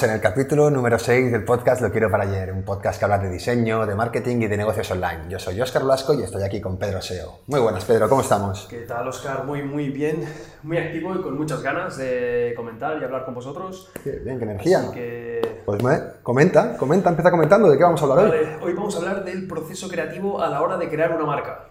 Estamos en el capítulo número 6 del podcast Lo Quiero para Ayer, un podcast que habla de diseño, de marketing y de negocios online. Yo soy Óscar Blasco y estoy aquí con Pedro Seo. Muy buenas, Pedro, ¿cómo estamos? ¿Qué tal, Óscar? Muy, muy bien, muy activo y con muchas ganas de comentar y hablar con vosotros. Qué bien, qué energía. Así que... Pues me, comenta, comenta, empieza comentando de qué vamos a hablar hoy. Hoy vamos a hablar del proceso creativo a la hora de crear una marca.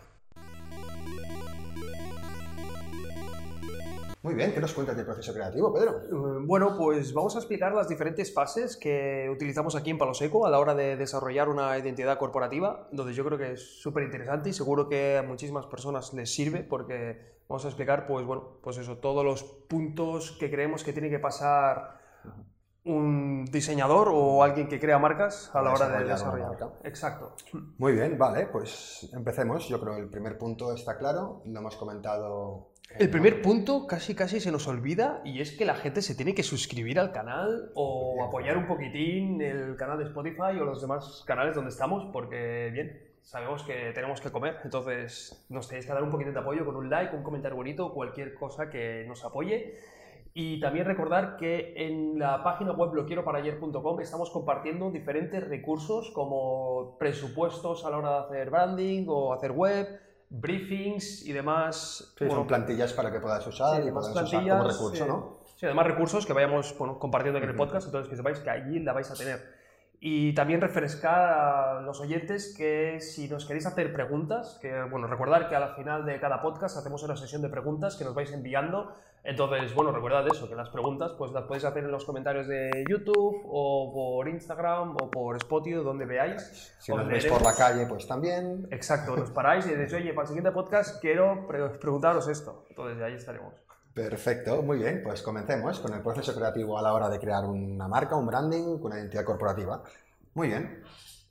Muy bien, ¿qué nos cuentas del proceso creativo, Pedro? Eh, Bueno, pues vamos a explicar las diferentes fases que utilizamos aquí en Palo Seco a la hora de desarrollar una identidad corporativa, donde yo creo que es súper interesante y seguro que a muchísimas personas les sirve porque vamos a explicar, pues bueno, pues eso, todos los puntos que creemos que tiene que pasar un diseñador o alguien que crea marcas a la hora de Desarrollar. Exacto. Muy bien, vale, pues empecemos. Yo creo que el primer punto está claro, lo hemos comentado. El primer punto casi casi se nos olvida y es que la gente se tiene que suscribir al canal o apoyar un poquitín el canal de Spotify o los demás canales donde estamos porque, bien, sabemos que tenemos que comer, entonces nos tenéis que dar un poquito de apoyo con un like, un comentario bonito, cualquier cosa que nos apoye. Y también recordar que en la página web loquieroparayer.com estamos compartiendo diferentes recursos como presupuestos a la hora de hacer branding o hacer web, briefings y demás. Sí, bueno, son plantillas para que puedas usar Sí, y puedas usar como recurso, eh, ¿no? Sí, además recursos que vayamos bueno, compartiendo aquí en el podcast, entonces que sepáis que allí la vais a tener. Y también refrescar a los oyentes que si nos queréis hacer preguntas, que bueno, recordar que al final de cada podcast hacemos una sesión de preguntas que nos vais enviando. Entonces, bueno, recordad eso, que las preguntas pues las podéis hacer en los comentarios de YouTube o por Instagram o por Spotify, donde veáis. Si Os nos veis por la calle, pues también. Exacto, nos paráis y decís, oye, para el siguiente podcast quiero pre- preguntaros esto. Entonces, ahí estaremos. Perfecto, muy bien, pues comencemos con el proceso creativo a la hora de crear una marca, un branding, una identidad corporativa. Muy bien,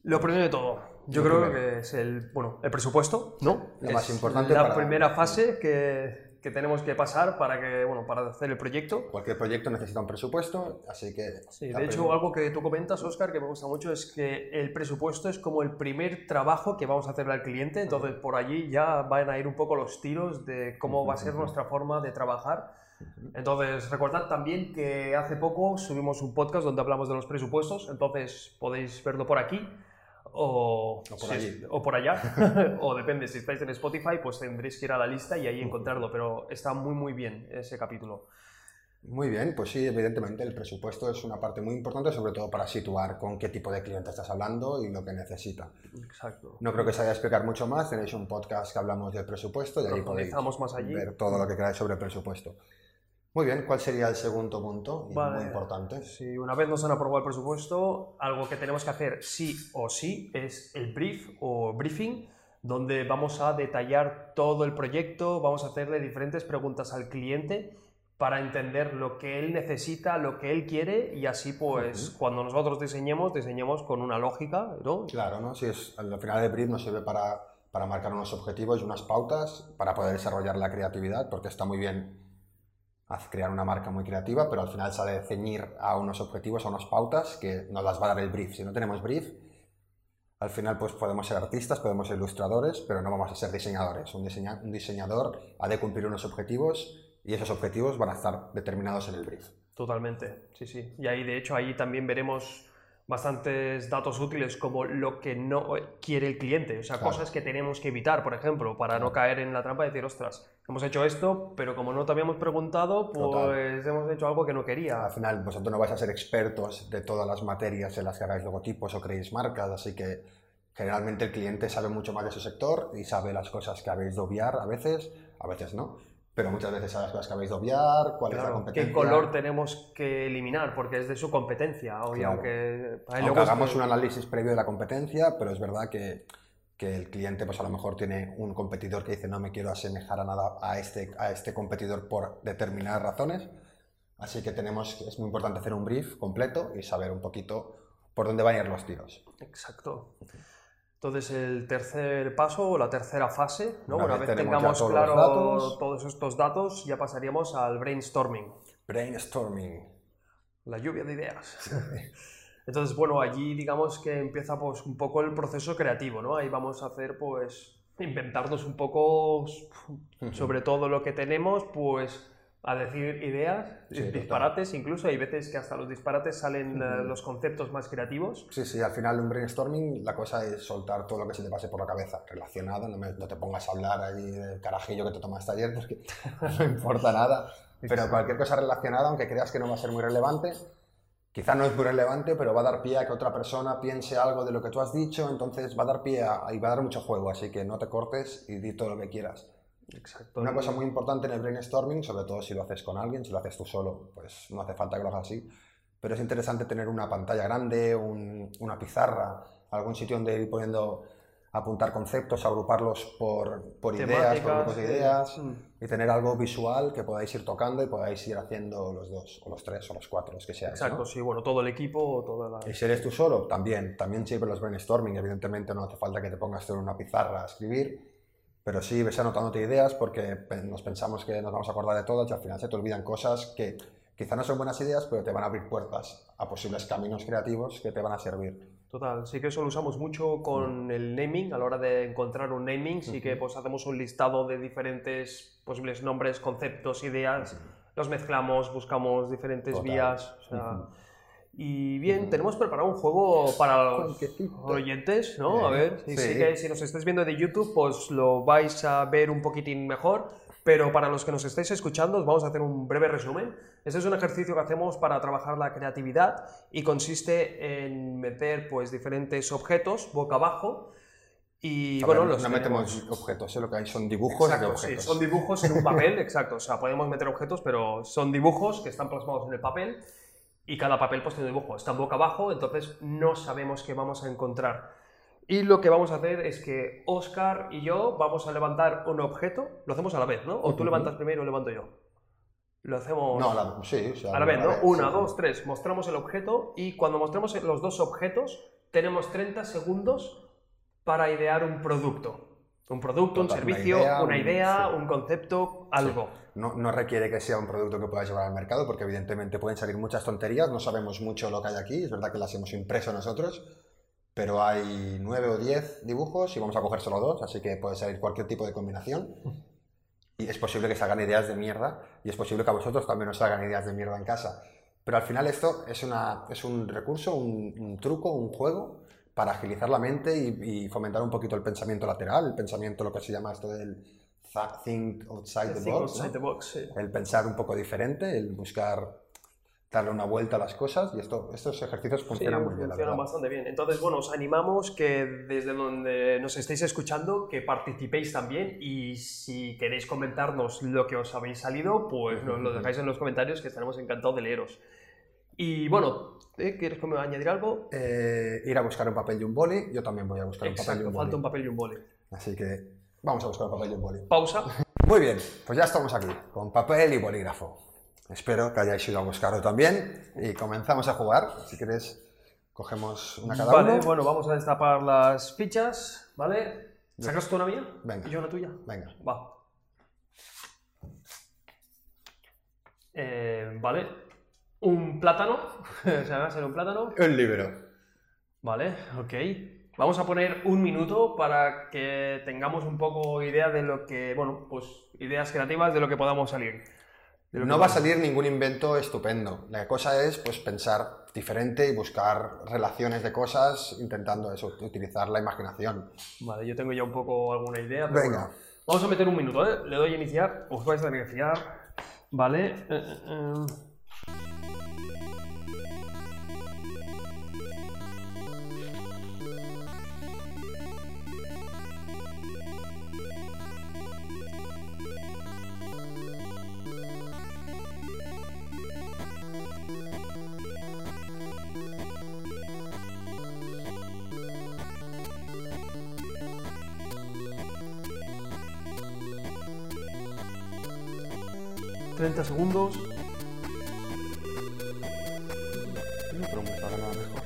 Lo primero de todo, yo Lo creo primero. que es el, bueno, el presupuesto, ¿no? Lo Es más importante La para- primera fase que, que tenemos que pasar para, que, bueno, para hacer el proyecto. cualquier proyecto necesita un presupuesto, así que... Sí, de hecho, algo que tú comentas, Oscar, que me gusta mucho, es que el presupuesto es como el primer trabajo que vamos a hacerle al cliente, entonces por allí ya van a ir un poco los tiros de cómo va a ser nuestra forma de trabajar. Entonces, recordad también que hace poco subimos un podcast donde hablamos de los presupuestos, entonces podéis verlo por aquí o, O por o allá, o depende, si estáis en Spotify, pues tendréis que ir a la lista y ahí encontrarlo, pero está muy muy bien ese capítulo. Muy bien, pues sí, evidentemente el presupuesto es una parte muy importante, sobre todo para situar con qué tipo de cliente estás hablando y lo que necesita. Exacto. No creo que se haya explicar mucho más, tenéis un podcast que hablamos del presupuesto y ahí podéis Profundizamos más allí. ver todo lo que queráis sobre el presupuesto. Muy bien, ¿cuál sería el segundo punto? Vale. Muy importante. Si una vez nos han aprobado el presupuesto, algo que tenemos que hacer sí o sí es el brief o briefing, donde vamos a detallar todo el proyecto, vamos a hacerle diferentes preguntas al cliente para entender lo que él necesita, lo que él quiere y así pues cuando nosotros diseñemos, diseñemos con una lógica, ¿no? Claro, ¿no? Si es, al final de brief nos sirve para, para marcar unos objetivos y unas pautas para poder desarrollar la creatividad, porque está muy bien crear una marca muy creativa, pero al final sale de ceñir a unos objetivos, a unas pautas que nos las va a dar el brief. Si no tenemos brief, al final pues podemos ser artistas, podemos ser ilustradores, pero no vamos a ser diseñadores. Un, diseña- un diseñador ha de cumplir unos objetivos y esos objetivos van a estar determinados en el brief. Totalmente, sí, sí. Y ahí, de hecho, ahí también veremos bastantes datos útiles como lo que no quiere el cliente, o sea, Claro. cosas que tenemos que evitar, por ejemplo, para no caer en la trampa de decir, ostras, hemos hecho esto, pero como no te habíamos preguntado, pues Total. hemos hecho algo que no quería. Al final, vosotros no vais a ser expertos de todas las materias en las que hagáis logotipos o creéis marcas, así que generalmente el cliente sabe mucho más de su sector y sabe las cosas que habéis de obviar a veces, a veces no, pero muchas veces sabe las que habéis de obviar, cuál es la Claro, competencia. ¿Qué color tenemos que eliminar? Porque es de su competencia. o- y Claro. aunque, hagamos que- un análisis previo de la competencia, pero es verdad que, que el cliente pues a lo mejor tiene un competidor que dice no me quiero asemejar a nada a este, a este competidor por determinadas razones. Así que tenemos, es muy importante hacer un brief completo y saber un poquito por dónde van a ir los tiros. Exacto. Entonces, el tercer paso, o la tercera fase, ¿no? Una Una, vez tengamos claro datos. todos estos datos, ya pasaríamos al brainstorming. Brainstorming. La lluvia de ideas. Entonces, bueno, allí digamos que empieza pues un poco el proceso creativo, ¿no? Ahí vamos a hacer pues inventarnos un poco sobre todo lo que tenemos, pues a decir ideas, Sí, total. disparates, incluso hay veces que hasta los disparates salen eh, los conceptos más creativos. Sí, sí, al final de un brainstorming la cosa es soltar todo lo que se te pase por la cabeza, relacionado, no, me- no te pongas a hablar ahí del carajillo que te tomaste ayer porque no importa nada, pero cualquier cosa relacionada, aunque creas que no va a ser muy relevante, quizá no es muy relevante, pero va a dar pie a que otra persona piense algo de lo que tú has dicho, entonces va a dar pie a, y va a dar mucho juego, así que no te cortes y di todo lo que quieras. Exacto. Una cosa muy importante en el brainstorming, sobre todo si lo haces con alguien, si lo haces tú solo, pues no hace falta que lo hagas así, pero es interesante tener una pantalla grande, un- una pizarra, algún sitio donde ir poniendo, apuntar conceptos, agruparlos por, por ideas, por grupos de ideas, Mm. y tener algo visual que podáis ir tocando y podáis ir haciendo los dos, o los tres, o los cuatro, los que sean. Exacto, sí, bueno, todo el equipo, toda la... Y si eres tú solo, también, también sirven los brainstorming, evidentemente no hace falta que te pongas tú en una pizarra a escribir, pero sí ves anotándote ideas porque nos pensamos que nos vamos a acordar de todas y al final se te olvidan cosas que quizá no son buenas ideas, pero te van a abrir puertas a posibles caminos creativos que te van a servir. Total, sí que eso lo usamos mucho con el naming, a la hora de encontrar un naming, sí que pues hacemos un listado de diferentes posibles nombres, conceptos, ideas, los mezclamos, buscamos diferentes Total. vías. o sea, Y bien, tenemos preparado un juego para los oyentes, ¿no? A Sí, ver, sí, sí. sí que si nos estáis viendo de YouTube, pues lo vais a ver un poquitín mejor, pero para los que nos estáis escuchando, os vamos a hacer un breve resumen. Este es un ejercicio que hacemos para trabajar la creatividad y consiste en meter pues diferentes objetos boca abajo y A bueno, ver, los no tenemos- metemos objetos, ¿eh? lo que hay son dibujos de Exacto, sí, objetos. son dibujos en un papel, exacto. O sea, podemos meter objetos, pero son dibujos que están plasmados en el papel y cada papel pues tiene un dibujo. Está boca abajo, entonces no sabemos qué vamos a encontrar. Y lo que vamos a hacer es que Oscar y yo vamos a levantar un objeto, lo hacemos a la vez, ¿no? O tú levantas primero o levanto yo. Lo hacemos No, la- sí, sea, a la vez, ¿no? Una, sí. dos, tres. Mostramos el objeto y cuando mostremos los dos objetos tenemos 30 segundos para idear un producto. Un producto, un una servicio, idea, una un- idea, sí. un concepto, algo. No, requiere que sea un producto que puedas llevar al mercado, porque evidentemente pueden salir muchas tonterías, no sabemos mucho lo que hay aquí, es verdad que las hemos impreso nosotros, pero hay nueve o diez dibujos y vamos a coger solo dos, así que puede salir cualquier tipo de combinación. Y es posible que salgan ideas de mierda, y es posible que a vosotros también os salgan ideas de mierda en casa. Pero al final esto es, una, es un recurso, un, truco, un juego para agilizar la mente y, y fomentar un poquito el pensamiento lateral, el pensamiento, lo que se llama esto del think outside the Think box, outside ¿no? the box, sí. el pensar un poco diferente, el buscar darle una vuelta a las cosas y esto, estos ejercicios Sí, funcionan muy bien, funcionan bastante bien. Entonces, bueno, os animamos que desde donde nos estéis escuchando, que participéis también y si queréis comentarnos lo que os habéis salido, pues nos lo dejáis en los comentarios que estaremos encantados de leeros. Y bueno, ¿eh? ¿quieres como añadir algo? Eh, ir a buscar un papel y un boli, yo también voy a buscar un papel y Exacto, un falta un boli. papel y un boli. Así que vamos a buscar un papel y un boli. Pausa. Muy bien, pues ya estamos aquí, con papel y bolígrafo. Espero que hayáis ido a buscarlo también y comenzamos a jugar. Si quieres, cogemos una cada Vale, uno. bueno, vamos a destapar las fichas, ¿vale? ¿Sacas tú una mía? Venga. ¿Y yo una tuya? Venga, Va. Eh, vale. Un plátano. o sea, va a ser un plátano. el libro. Vale, ok. Vamos a poner un minuto para que tengamos un poco idea de lo que, bueno, pues ideas creativas de lo que podamos salir. De lo No que va a salir ningún invento estupendo. La cosa es pues pensar diferente y buscar relaciones de cosas intentando eso, utilizar la imaginación. Vale, yo tengo ya un poco alguna idea. pero Venga. bueno. Vamos a meter un minuto, ¿eh? Le doy a iniciar. Os vais a fiar. Vale. eh, eh, segundos. No, pero me está ganando mejor.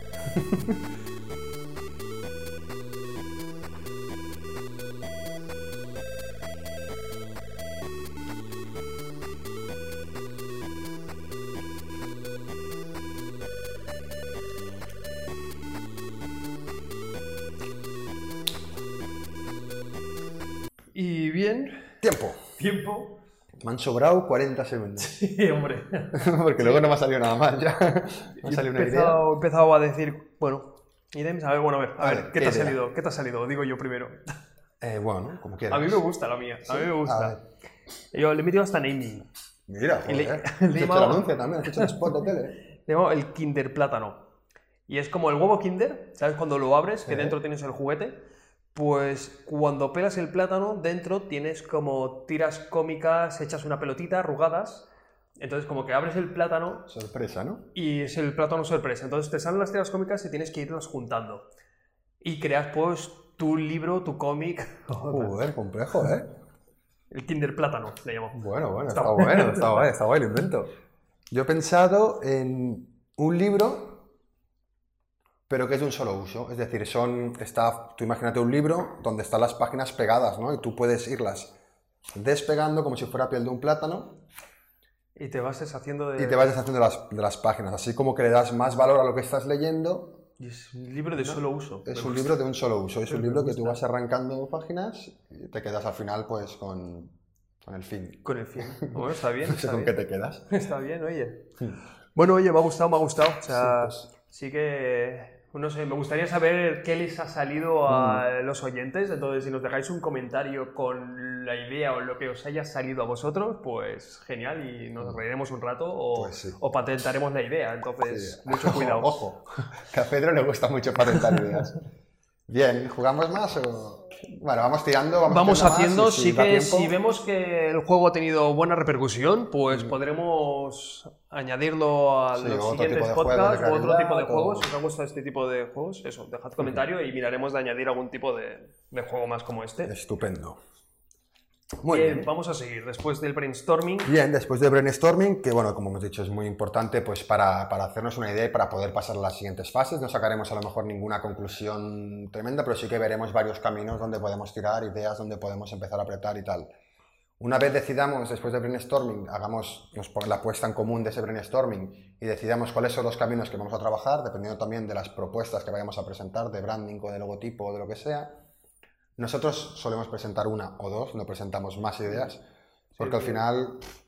Y bien. Tiempo. Tiempo. Me han sobrado 40 segundos. Sí, hombre. Porque luego no me ha salido nada más ya. Me ha He salido una idea. empezado, he empezado a decir, bueno, ideas, a ver, bueno, a ver, a A ver, ver, ¿qué ¿qué te ha idea? salido? ¿Qué te ha salido? Digo yo primero. Eh, bueno, como quieras. A mí me gusta la mía, a mí me gusta. Yo le he metido hasta naming. Mira, Y le- joder. le Has hecho el anuncio también, has hecho el spot de tele. Le llamo el Kinder Plátano. Y es como el huevo Kinder, ¿sabes? Cuando lo abres, que Sí. dentro tienes el juguete. Pues cuando pelas el plátano, dentro tienes como tiras cómicas, echas una pelotita, arrugadas. Entonces, como que abres el plátano Sorpresa, ¿no? y es el plátano sorpresa. Entonces te salen las tiras cómicas y tienes que irlas juntando. Y creas, pues, tu libro, tu cómic. Joder, complejo, ¿eh? El Kinder Plátano, le llamo. Bueno, bueno, Está está, bueno, está guay, está guay el invento. Yo he pensado en un libro, pero que es de un solo uso. Es decir, son, está, tú imagínate un libro donde están las páginas pegadas, ¿no? Y tú puedes irlas despegando como si fuera piel de un plátano Y te vas deshaciendo de... y te vas deshaciendo de las, de las páginas. Así como que le das más valor a lo que estás leyendo. Y es un libro de solo uso. Es un libro de un solo uso. Es un Me libro que tú vas arrancando páginas y te quedas al final pues con, con el fin. Con el fin. Bueno, está bien, No sé está con bien. qué te quedas. Está bien, oye. Bueno, oye, me ha gustado, me ha gustado. O sea, Sí, pues. sí que, no sé, me gustaría saber qué les ha salido a Mm. los oyentes. Entonces, si nos dejáis un comentario con la idea o lo que os haya salido a vosotros, pues genial y nos reiremos un rato o, Pues sí. o patentaremos la idea. Entonces, Sí. mucho cuidado. Ojo, que a Pedro le gusta mucho patentar ideas. Bien, ¿jugamos más o...? Bueno, vamos tirando, vamos, Vamos haciendo, más si sí que si vemos que el juego ha tenido buena repercusión, Mm. pues podremos añadirlo a Sí, los siguientes podcasts o otro tipo de juegos. Si os ha gustado este tipo de juegos, eso, dejad comentario y miraremos de añadir algún tipo de, de juego más como este. Estupendo. Muy Bien, bien. vamos a seguir. Después del brainstorming, Bien, después de brainstorming, que bueno, como hemos dicho, es muy importante pues para, para hacernos una idea y para poder pasar a las siguientes fases. No sacaremos a lo mejor ninguna conclusión tremenda, pero sí que veremos varios caminos donde podemos tirar, ideas donde podemos empezar a apretar y tal. Una vez decidamos, después de brainstorming, hagamos nos la puesta en común de ese brainstorming y decidamos cuáles son los caminos que vamos a trabajar, dependiendo también de las propuestas que vayamos a presentar, de branding o de logotipo o de lo que sea. Nosotros solemos presentar una o dos, no presentamos más ideas, porque al final pff,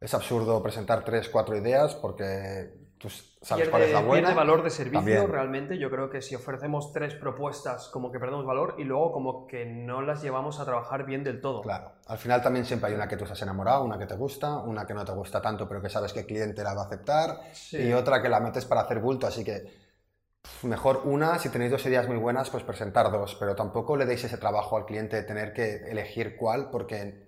es absurdo presentar tres, cuatro ideas porque tú sabes cuál es pierde, la buena. pierde valor de servicio También. realmente. Yo creo que si ofrecemos tres propuestas, como que perdemos valor y luego como que no las llevamos a trabajar bien del todo. Claro, al final también siempre hay una que tú estás enamorado, una que te gusta, una que no te gusta tanto pero que sabes que el cliente la va a aceptar Sí. y otra que la metes para hacer bulto, así que mejor una, si tenéis dos ideas muy buenas, pues presentar dos, pero tampoco le deis ese trabajo al cliente de tener que elegir cuál porque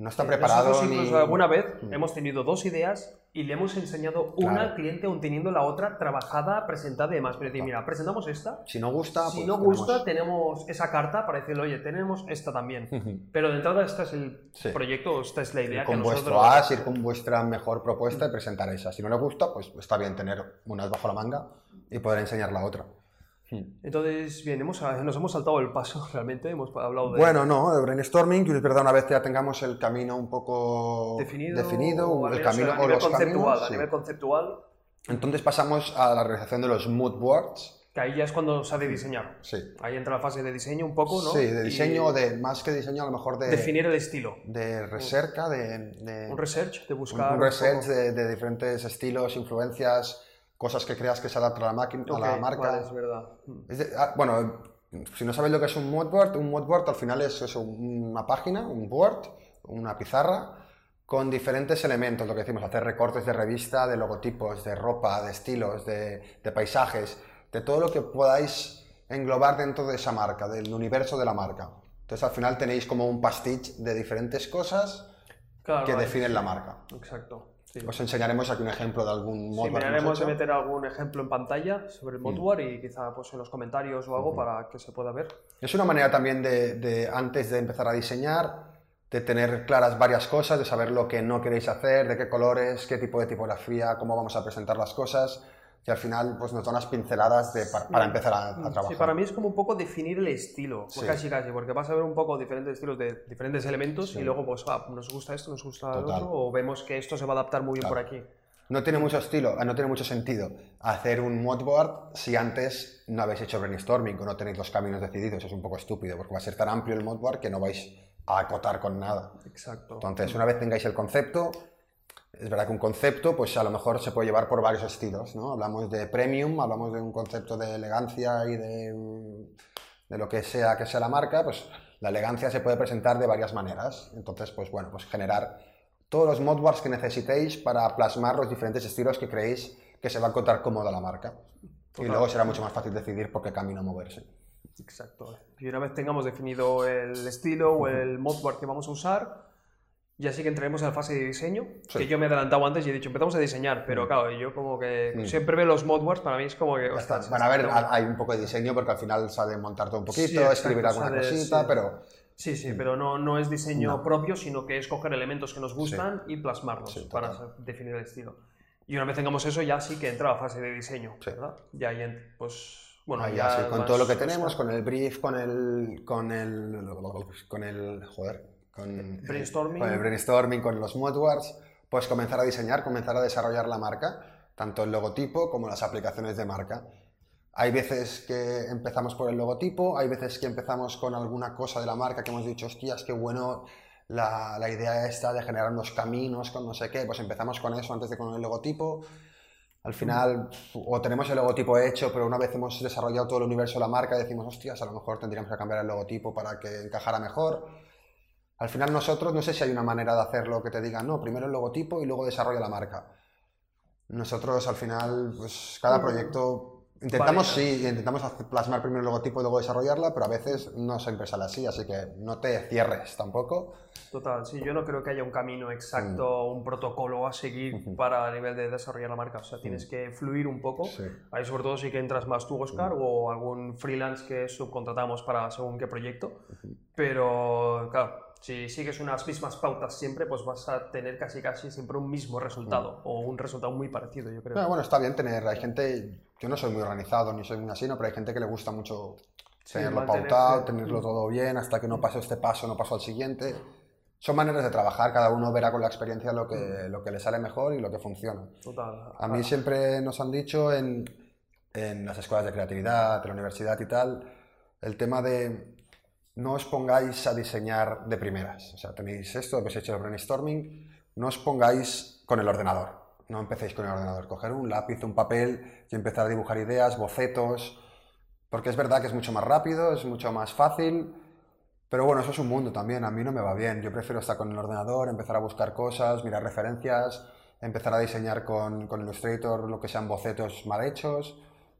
no está preparado Nosotros ni... incluso alguna vez Mm. hemos tenido dos ideas y le hemos enseñado una Claro. al cliente aún teniendo la otra trabajada, presentada y demás. Pero decir, mira, presentamos esta. Si no gusta, Si pues no tenemos- gusta, tenemos esa carta para decirle, oye, tenemos esta también. Pero de entrada, este es el Sí. proyecto, esta es la idea Ir con que vuestro nosotros... as, ir con vuestra mejor propuesta y presentar esa. Si no le gusta, pues está bien tener unas bajo la manga y poder enseñar la otra. Entonces, bien, hemos, nos hemos saltado el paso realmente, hemos hablado de... Bueno, no, de brainstorming, que es verdad, una vez que ya tengamos el camino un poco definido, o al el camino a o los conceptual, caminos, a sí. nivel conceptual, Entonces pasamos a la realización de los mood boards. que ahí ya es cuando se ha de diseñar. Sí. Ahí entra la fase de diseño un poco, ¿no? Sí, de diseño, o de más que diseño, a lo mejor de, Definir el estilo. de recerca, de, de- Un research, de un- buscar... un un research poco- de, de diferentes estilos, influencias, cosas que creas que se adaptan a la, máquina, a la marca. vale, es verdad. Es de- ah, bueno, si no sabéis lo que es un moodboard, un moodboard al final es eso, una página, un board, una pizarra con diferentes elementos, lo que decimos, hacer recortes de revista, de logotipos, de ropa, de estilos, de, de paisajes, de todo lo que podáis englobar dentro de esa marca, del universo de la marca. Entonces al final tenéis como un pastiche de diferentes cosas Claro, que definen sí. la marca. Exacto. Sí. Os enseñaremos aquí un ejemplo de algún Sí, que hemos miraremos de meter algún ejemplo en pantalla sobre el Modware y quizá pues, en los comentarios o algo para que se pueda ver. Es una manera también de, de, antes de empezar a diseñar, de tener claras varias cosas, de saber lo que no queréis hacer, de qué colores, qué tipo de tipografía, cómo vamos a presentar las cosas. Y al final pues, nos da unas pinceladas de, para, para empezar a, a trabajar. Sí, para mí es como un poco definir el estilo, Sí. casi casi, porque vas a ver un poco diferentes estilos de diferentes elementos Sí. y luego pues ah, nos gusta esto, nos gusta el Total. otro, o vemos que esto se va a adaptar muy bien Claro. por aquí. No tiene mucho estilo, eh, no tiene mucho sentido hacer un modboard si antes no habéis hecho brainstorming o no tenéis los caminos decididos. Es un poco estúpido porque va a ser tan amplio el modboard que no vais a acotar con nada. Exacto. Entonces, una vez tengáis el concepto, es verdad que un concepto, pues a lo mejor se puede llevar por varios estilos, ¿no? Hablamos de premium, hablamos de un concepto de elegancia y de, de lo que sea que sea la marca, pues la elegancia se puede presentar de varias maneras. Entonces, pues bueno, pues generar todos los modboards que necesitéis para plasmar los diferentes estilos que creéis que se va a encontrar cómoda la marca. Y luego será mucho más fácil decidir por qué camino moverse. Exacto. Y una vez tengamos definido el estilo o el modboard que vamos a usar, ya sí que entraremos en la fase de diseño, Sí. que yo me he adelantado antes y he dicho, empezamos a diseñar, pero claro, yo como que Mm. siempre veo los modboards, para mí es como que... Ostras, Van a ver, hay un poco de diseño porque al final sabe montar todo un poquito, Sí, exacto, escribir alguna sale, cosita, sí. pero Sí, sí, pero no, no es diseño No. propio, sino que es coger elementos que nos gustan y plasmarlos para definir el estilo. Y una vez tengamos eso, ya sí que entra la fase de diseño. ¿verdad? Ya ahí, pues, bueno, Ahí ya sí, con todo lo que tenemos, con el brief, con el. con el. con el. joder. Con Brainstorming. Con el brainstorming, con los modwards, pues comenzar a diseñar, comenzar a desarrollar la marca, tanto el logotipo como las aplicaciones de marca. Hay veces que empezamos por el logotipo, hay veces que empezamos con alguna cosa de la marca que hemos dicho, hostias, qué bueno la, la idea esta de generar unos caminos con no sé qué, pues empezamos con eso antes de con el logotipo. Al final, o tenemos el logotipo hecho, pero una vez hemos desarrollado todo el universo de la marca, decimos, hostias, a lo mejor tendríamos que cambiar el logotipo para que encajara mejor. Al final nosotros, no sé si hay una manera de hacerlo que te diga, no, primero el logotipo y luego desarrolla la marca. Nosotros al final, pues cada proyecto, intentamos sí, intentamos plasmar primero el logotipo y luego desarrollarla, pero a veces no siempre sale así, así que no te cierres tampoco. Total, sí, yo no creo que haya un camino exacto, un protocolo a seguir para a nivel de desarrollar la marca. O sea, tienes que fluir un poco. Sí. Ahí sobre todo sí que entras más tú, Oscar, o algún freelance que subcontratamos para según qué proyecto. Pero, claro, si sigues unas mismas pautas siempre, pues vas a tener casi casi siempre un mismo resultado, o un resultado muy parecido, yo creo. Bueno, está bien tener, hay gente, yo no soy muy organizado ni soy muy así, ¿no? pero hay gente que le gusta mucho Sí, tenerlo pautado, tenerlo todo bien, hasta que no paso este paso, no paso al siguiente. Son maneras de trabajar, cada uno verá con la experiencia lo que, lo que le sale mejor y lo que funciona. Total. A mí siempre nos han dicho en, en las escuelas de creatividad, de la universidad y tal, el tema de no os pongáis a diseñar de primeras. O sea, tenéis esto, habéis hecho el brainstorming, no os pongáis con el ordenador. No empecéis con el ordenador. Coger un lápiz, un papel y empezar a dibujar ideas, bocetos, porque es verdad que es mucho más rápido, es mucho más fácil. Pero bueno, eso es un mundo también, a mí no me va bien. Yo prefiero estar con el ordenador, empezar a buscar cosas, mirar referencias, empezar a diseñar con, con Illustrator lo que sean bocetos mal hechos.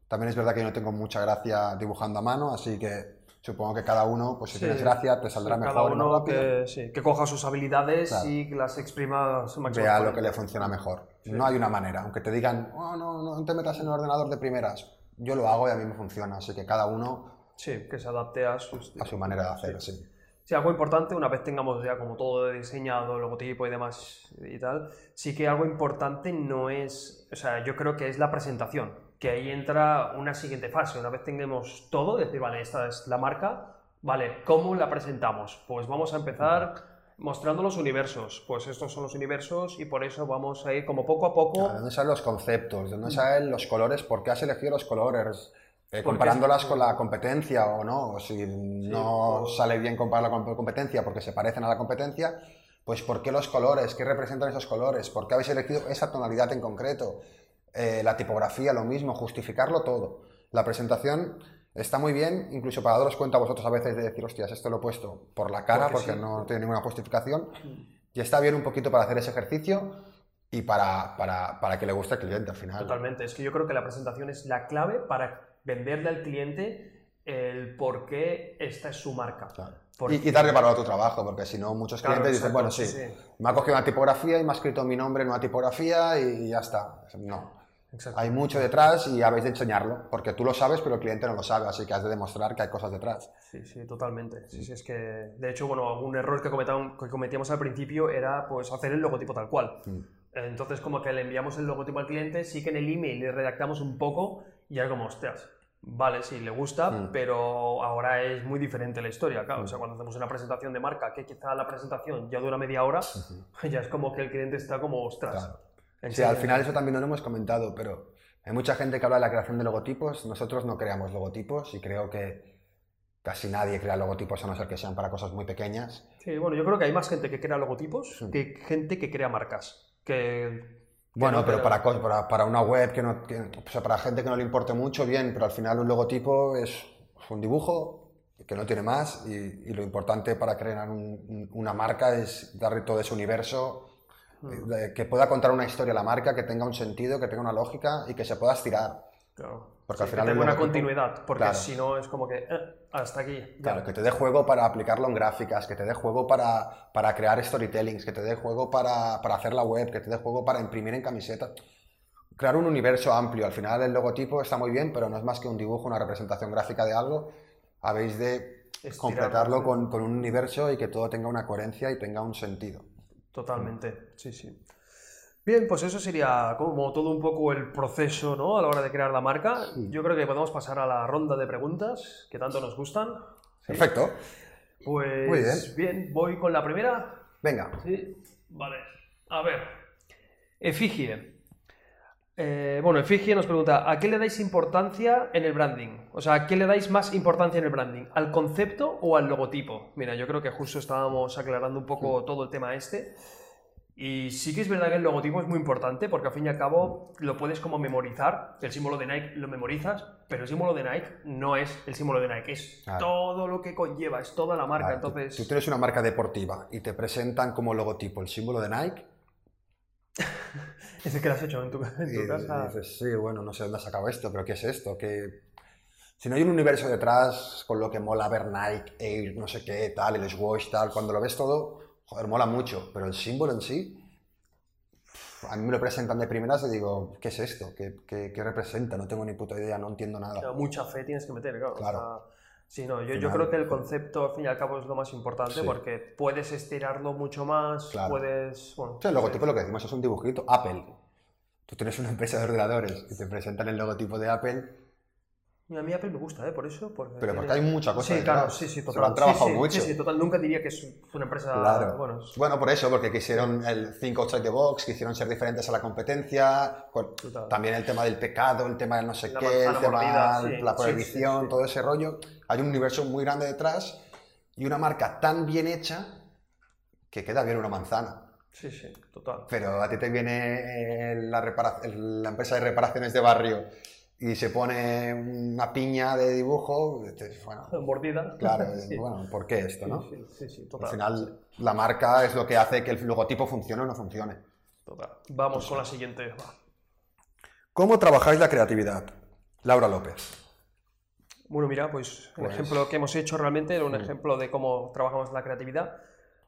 También es verdad que yo no tengo mucha gracia dibujando a mano, así que supongo que cada uno, pues si Sí. tienes gracia, te saldrá Cada mejor uno rápido. que, sí, que coja sus habilidades Claro. y las exprima Vea lo que le funciona mejor. No hay una manera, aunque te digan, "Oh, no, no te metas en el ordenador de primeras. Yo lo hago y a mí me funciona, así que cada uno Sí, que se adapte a sus... a su manera de hacer, sí. Sí, algo importante, una vez tengamos ya como todo diseñado, logotipo y demás y tal, sí que algo importante no es, o sea, yo creo que es la presentación, que ahí entra una siguiente fase, una vez tengamos todo, decir, vale, esta es la marca, vale, ¿cómo la presentamos? Pues vamos a empezar mostrando los universos, pues estos son los universos y por eso vamos a ir como poco a poco... ¿De dónde salen los conceptos? ¿De dónde salen los colores? ¿Por qué has elegido los colores? Eh, comparándolas con la competencia o no. O si no sale bien compararla con la competencia porque se parecen a la competencia, pues ¿por qué los colores? ¿Qué representan esos colores? ¿Por qué habéis elegido esa tonalidad en concreto? Eh, la tipografía, lo mismo, justificarlo todo. La presentación está muy bien, incluso para daros cuenta a vosotros a veces de decir, hostias, esto lo he puesto por la cara Porque porque sí. no tiene ninguna justificación. Y está bien un poquito para hacer ese ejercicio y para, para, para que le guste al cliente al final. Totalmente, es que yo creo que la presentación es la clave para venderle al cliente el por qué esta es su marca. Claro. Porque- Y, y darle valor a tu trabajo, porque si no, muchos Claro, clientes dicen, exacto, bueno, sí, sí, me ha cogido una tipografía y me ha escrito mi nombre en una tipografía y ya está. No. Exacto. Hay mucho detrás y habéis de enseñarlo, porque tú lo sabes, pero el cliente no lo sabe, así que has de demostrar que hay cosas detrás. Sí, sí, totalmente. Sí, sí, es que, de hecho, bueno, algún error que, que cometíamos al principio era pues hacer el logotipo tal cual. Mm. Entonces, como que le enviamos el logotipo al cliente, sí que en el email le redactamos un poco y era como, hostias, vale, sí, le gusta, Mm. pero ahora es muy diferente la historia, claro. O sea, cuando hacemos una presentación de marca, que quizá la presentación ya dura media hora, ya es como que el cliente está como, ostras. Claro. ¿En Sí, al final eso también no lo hemos comentado, pero hay mucha gente que habla de la creación de logotipos. Nosotros no creamos logotipos y creo que Casi nadie crea logotipos a no ser que sean para cosas muy pequeñas. Sí, bueno, yo creo que hay más gente que crea logotipos que gente que crea marcas. Que, bueno, no pero crea- para, para, para una web que no. que- o sea, para gente que no le importe mucho, bien, pero al final un logotipo es un dibujo que no tiene más y, y lo importante para crear un- un- una marca es darle todo ese universo. Que pueda contar una historia a la marca, que tenga un sentido, que tenga una lógica y que se pueda estirar. Claro. Porque al Sí, final que tenga una continuidad, porque Claro. si no es como que eh, hasta aquí. ya. Claro, que te dé juego para aplicarlo en gráficas, que te dé juego para, para crear storytellings, que te dé juego para, para hacer la web, que te dé juego para imprimir en camisetas. Crear un universo amplio. Al final el logotipo está muy bien, pero no es más que un dibujo, una representación gráfica de algo. Habéis de Estirarlo, completarlo con, con un universo y que todo tenga una coherencia y tenga un sentido. Totalmente, sí, sí. Bien, pues eso sería como todo un poco el proceso, ¿no? A la hora de crear la marca. Yo creo que podemos pasar a la ronda de preguntas que tanto nos gustan. Perfecto. Pues Muy bien, voy con la primera. Venga. Sí, vale. A ver. Efigie. Eh, bueno, Efigie nos pregunta, ¿a qué le dais importancia en el branding? O sea, ¿a qué le dais más importancia en el branding? ¿Al concepto o al logotipo? Mira, yo creo que justo estábamos aclarando un poco todo el tema este. Y sí que es verdad que el logotipo es muy importante porque al fin y al cabo lo puedes como memorizar. El símbolo de Nike lo memorizas, pero el símbolo de Nike no es el símbolo de Nike, es Claro. todo lo que conlleva, es toda la marca. Tú- Entonces, Tú tienes una marca deportiva y te presentan como logotipo el símbolo de Nike es el que lo has hecho en tu, en tu Y casa. dices, sí, bueno, no sé dónde has sacado esto, pero ¿qué es esto? Que si no hay un universo detrás con lo que mola ver Nike, Air, no sé qué, tal, el Swatch, tal, cuando lo ves todo, joder, mola mucho, pero el símbolo en sí, a mí me lo presentan de primeras y digo, ¿qué es esto? ¿Qué, qué- qué representa? No tengo ni puta idea, no entiendo nada. Claro, mucha fe tienes que meter, claro. o Claro. sea, sí, no, yo, yo creo que el concepto, al fin y al cabo, es lo más importante Sí. porque puedes estirarlo mucho más, Claro. puedes... Bueno, O sea, el logotipo lo que decimos es un dibujito, Apple. Tú tienes una empresa de ordenadores y te presentan el logotipo de Apple, A mí Apple me gusta, ¿eh? Por eso. Porque pero tiene- porque hay mucha cosa Sí, detrás. claro, sí, sí, Se lo total. han trabajado sí, sí, mucho. Sí, sí, total. Nunca diría que es una empresa... Claro. Bueno, es- Bueno, por eso, porque quisieron el think outside the box, quisieron ser diferentes a la competencia, Total. también el tema del pecado, el tema del no sé La qué, el tema mordida, sí, la prohibición, todo ese rollo. Hay un universo muy grande detrás y una marca tan bien hecha que queda bien una manzana. sí, sí, total. Pero a ti te viene eh, la, la empresa de reparaciones de barrio y se pone una piña de dibujo, bueno, Mordida. claro, Sí. bueno, ¿por qué esto, no? Sí, sí, sí, Al final, la marca es lo que hace que el logotipo funcione o no funcione. total. Vamos con la siguiente. va. ¿Cómo trabajáis la creatividad? Laura López. Bueno, mira, pues el Pues- ejemplo que hemos hecho realmente era un Mm. ejemplo de cómo trabajamos la creatividad.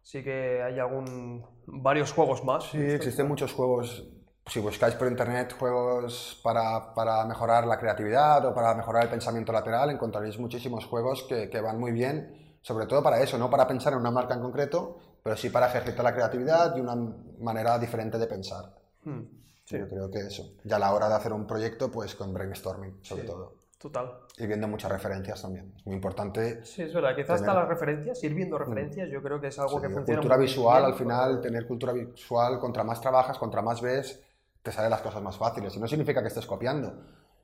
Sí que hay algún varios juegos más. Sí, existen muchos juegos. Si buscáis por internet juegos para, para mejorar la creatividad o para mejorar el pensamiento lateral, encontraréis muchísimos juegos que, que van muy bien, sobre todo para eso, no para pensar en una marca en concreto, pero sí para ejercitar la creatividad y una manera diferente de pensar. Hmm, sí, Yo creo que eso. Y a la hora de hacer un proyecto, pues con brainstorming, sobre Sí. todo. total. Y viendo muchas referencias también. Es muy importante Sí, es verdad. Quizás hasta Tener- las referencias, ir viendo referencias, yo creo que es algo Sí, que funciona cultura muy visual, bien, al final, tener cultura visual, contra más trabajas, contra más ves, te salen las cosas más fáciles. Y no significa que estés copiando,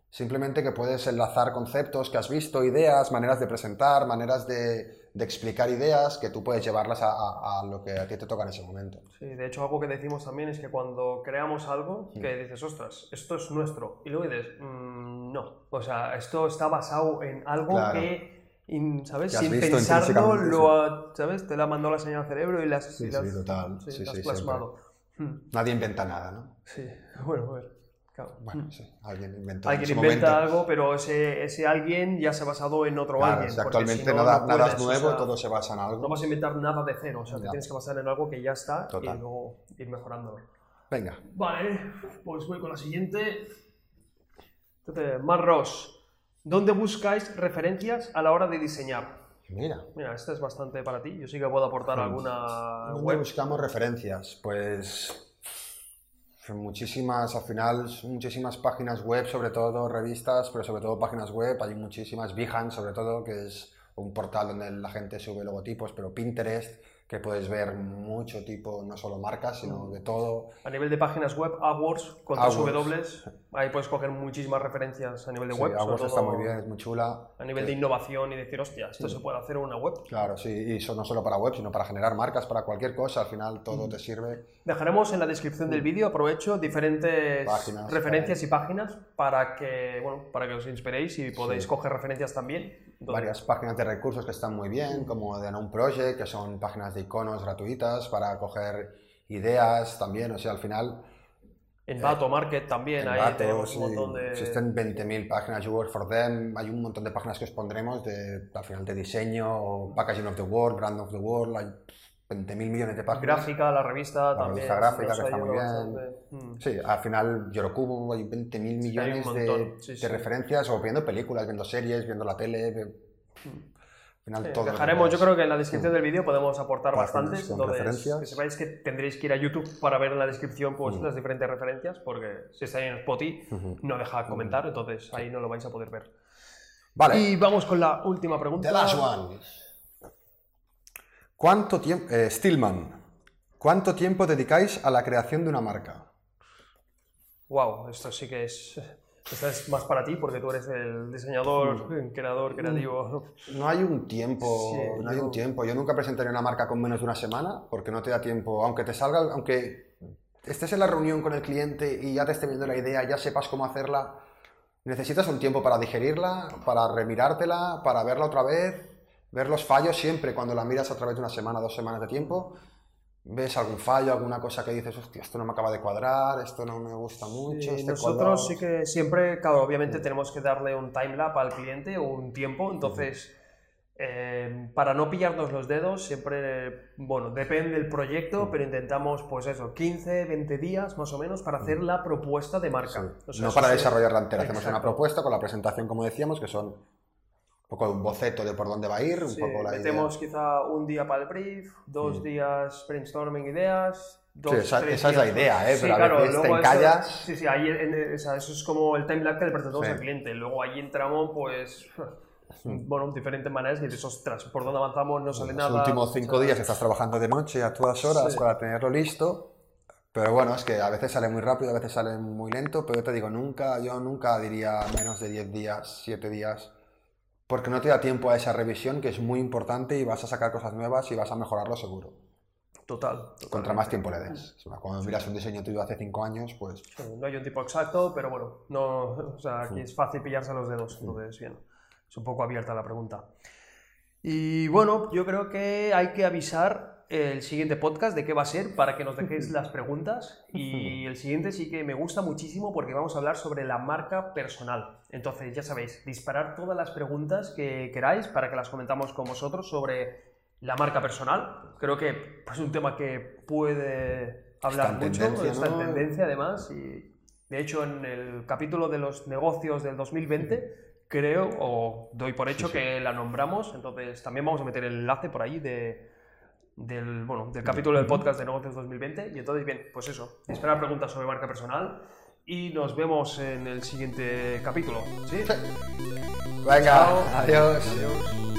simplemente que puedes enlazar conceptos que has visto, ideas, maneras de presentar, maneras de, de explicar ideas que tú puedes llevarlas a, a- a lo que a ti te toca en ese momento. Sí, de hecho, algo que decimos también es que cuando creamos algo, Mm. que dices, ostras, esto es nuestro, y luego dices, "Mm, no, o sea, esto está basado en algo Claro. que, in- ¿sabes? Has Sin pensarlo, lo ha- ¿sabes? Te la mandó la señal al cerebro y Sí, sí, total. sí, las sí, plasmado. Mm, Nadie inventa nada, ¿no? Sí, bueno, a ver, claro. Bueno, Mm. sí, alguien inventó en Alguien su inventa momento. algo, pero ese, ese alguien ya se ha basado en otro Claro, alguien. porque actualmente si no, nada, no nada es o nuevo, sea, todo se basa en algo. No vas a inventar nada de cero, o sea, te tienes que basar en algo que ya está Total. y luego ir mejorándolo. Venga, Vale, pues voy con la siguiente. Entonces, Mar Ross, ¿dónde buscáis referencias a la hora de diseñar? mira. Mira, esta es bastante para ti. Yo sí que puedo aportar Hmm. alguna ¿Dónde web. buscamos referencias? Pues muchísimas, al final, muchísimas páginas web, sobre todo revistas, pero sobre todo páginas web. Hay muchísimas, Behance sobre todo, que es un portal donde la gente sube logotipos, pero Pinterest que puedes ver mucho tipo, no solo marcas, sino de todo. A nivel de páginas web, AdWords con AdWords. W, ahí puedes coger muchísimas referencias a nivel de Sí, web. sobre está muy bien, es muy chula. A nivel de innovación y decir, hostia, esto se puede hacer en una web. Claro, sí, y eso no solo para web, sino para generar marcas, para cualquier cosa, al final todo te sirve. Dejaremos en la descripción del vídeo, aprovecho, diferentes Páginas, referencias y páginas para que, bueno, para que os inspiréis y podéis coger referencias también. Entonces, Varias páginas de recursos que están muy bien, como de un Project, que son páginas de iconos gratuitas para coger ideas también, o sea, al final En Bato Market también, Bato, sí, un montón de... Existen 20.000 páginas, You Work for Them, hay un montón de páginas que os pondremos de, al final de diseño, Packaging of the World, Brand of the World, hay 20.000 millones de páginas. Gráfica, la revista también. revista gráfica, que está muy bien. bastante. Mm. Sí, al final Yorokubo hay 20.000 millones de, sí, referencias, o viendo películas, viendo series, viendo la tele, al final Sí, todo. dejaremos, yo creo que en la descripción del vídeo podemos aportar Páginas bastantes. Entonces, que sepáis que tendréis que ir a YouTube para ver en la descripción pues, Mm. las diferentes referencias, porque si estáis en Spotify no deja comentar, entonces ahí no lo vais a poder ver. Vale, Y vamos con la última pregunta. the last one. ¿Cuánto tiempo, Stillman, cuánto tiempo dedicáis a la creación de una marca? Wow, esto sí que es. Esta es más para ti porque tú eres el diseñador, Mm. creador, creativo. No hay un tiempo, Sí, no hay un tiempo. Yo nunca presentaría una marca con menos de una semana porque no te da tiempo, aunque te salga, aunque estés en la reunión con el cliente y ya te esté viendo la idea, ya sepas cómo hacerla, necesitas un tiempo para digerirla, para remirártela, para verla otra vez, ver los fallos siempre cuando la miras a través de una semana, dos semanas de tiempo. Ves algún fallo, alguna cosa que dices, hostia, esto no me acaba de cuadrar, esto no me gusta mucho. Sí, este nosotros cuadrado". sí que siempre, claro, obviamente tenemos que darle un timelap al cliente o un tiempo, entonces eh, para no pillarnos los dedos, siempre, bueno, depende del proyecto, pero intentamos, pues eso, 15, 20 días más o menos para hacer la propuesta de marca. Sí. O sea, no para sí- desarrollarla entera, hacemos una propuesta con la presentación, como decíamos, que son un poco un boceto de por dónde va a ir, un Sí, poco la metemos quizá un día para el brief, dos días brainstorming ideas. Dos, Sí, esa- esa es la idea, ¿eh? Sí, Pero a claro, veces te luego eso- encallas. sí, sí, ahí en- o sea, eso es como el timeline que le presentamos al cliente. Luego ahí entramos, pues, bueno, diferentes maneras y dices, ostras, ¿por dónde avanzamos? No sale Los nada. últimos cinco o sea, días estás trabajando de noche a todas horas para tenerlo listo. Pero bueno, es que a veces sale muy rápido, a veces sale muy lento, pero yo te digo, nunca, yo nunca diría menos de 10 días, 7 días, porque no te da tiempo a esa revisión que es muy importante y vas a sacar cosas nuevas y vas a mejorarlo seguro. Total. Contra más tiempo le des. Cuando miras un diseño tuyo hace 5 años, pues No hay un tipo exacto, pero bueno, no, o sea, aquí es fácil pillarse los dedos, entonces bien, es un poco abierta la pregunta. Y bueno, yo creo que hay que avisar el siguiente podcast de qué va a ser para que nos dejéis las preguntas y el siguiente sí que me gusta muchísimo porque vamos a hablar sobre la marca personal. Entonces, ya sabéis, disparar todas las preguntas que queráis para que las comentamos con vosotros sobre la marca personal. Creo que es un tema que puede hablar Está mucho, tendencia, está en tendencia además y de hecho en el capítulo de los negocios del 2020 creo o doy por hecho sí. que la nombramos, entonces también vamos a meter el enlace por ahí de, del, bueno, del capítulo del podcast de negocios 2020 y entonces bien, pues eso, esperar preguntas sobre marca personal y nos vemos en el siguiente capítulo. ¿sí? venga, Chao. adiós. Adiós.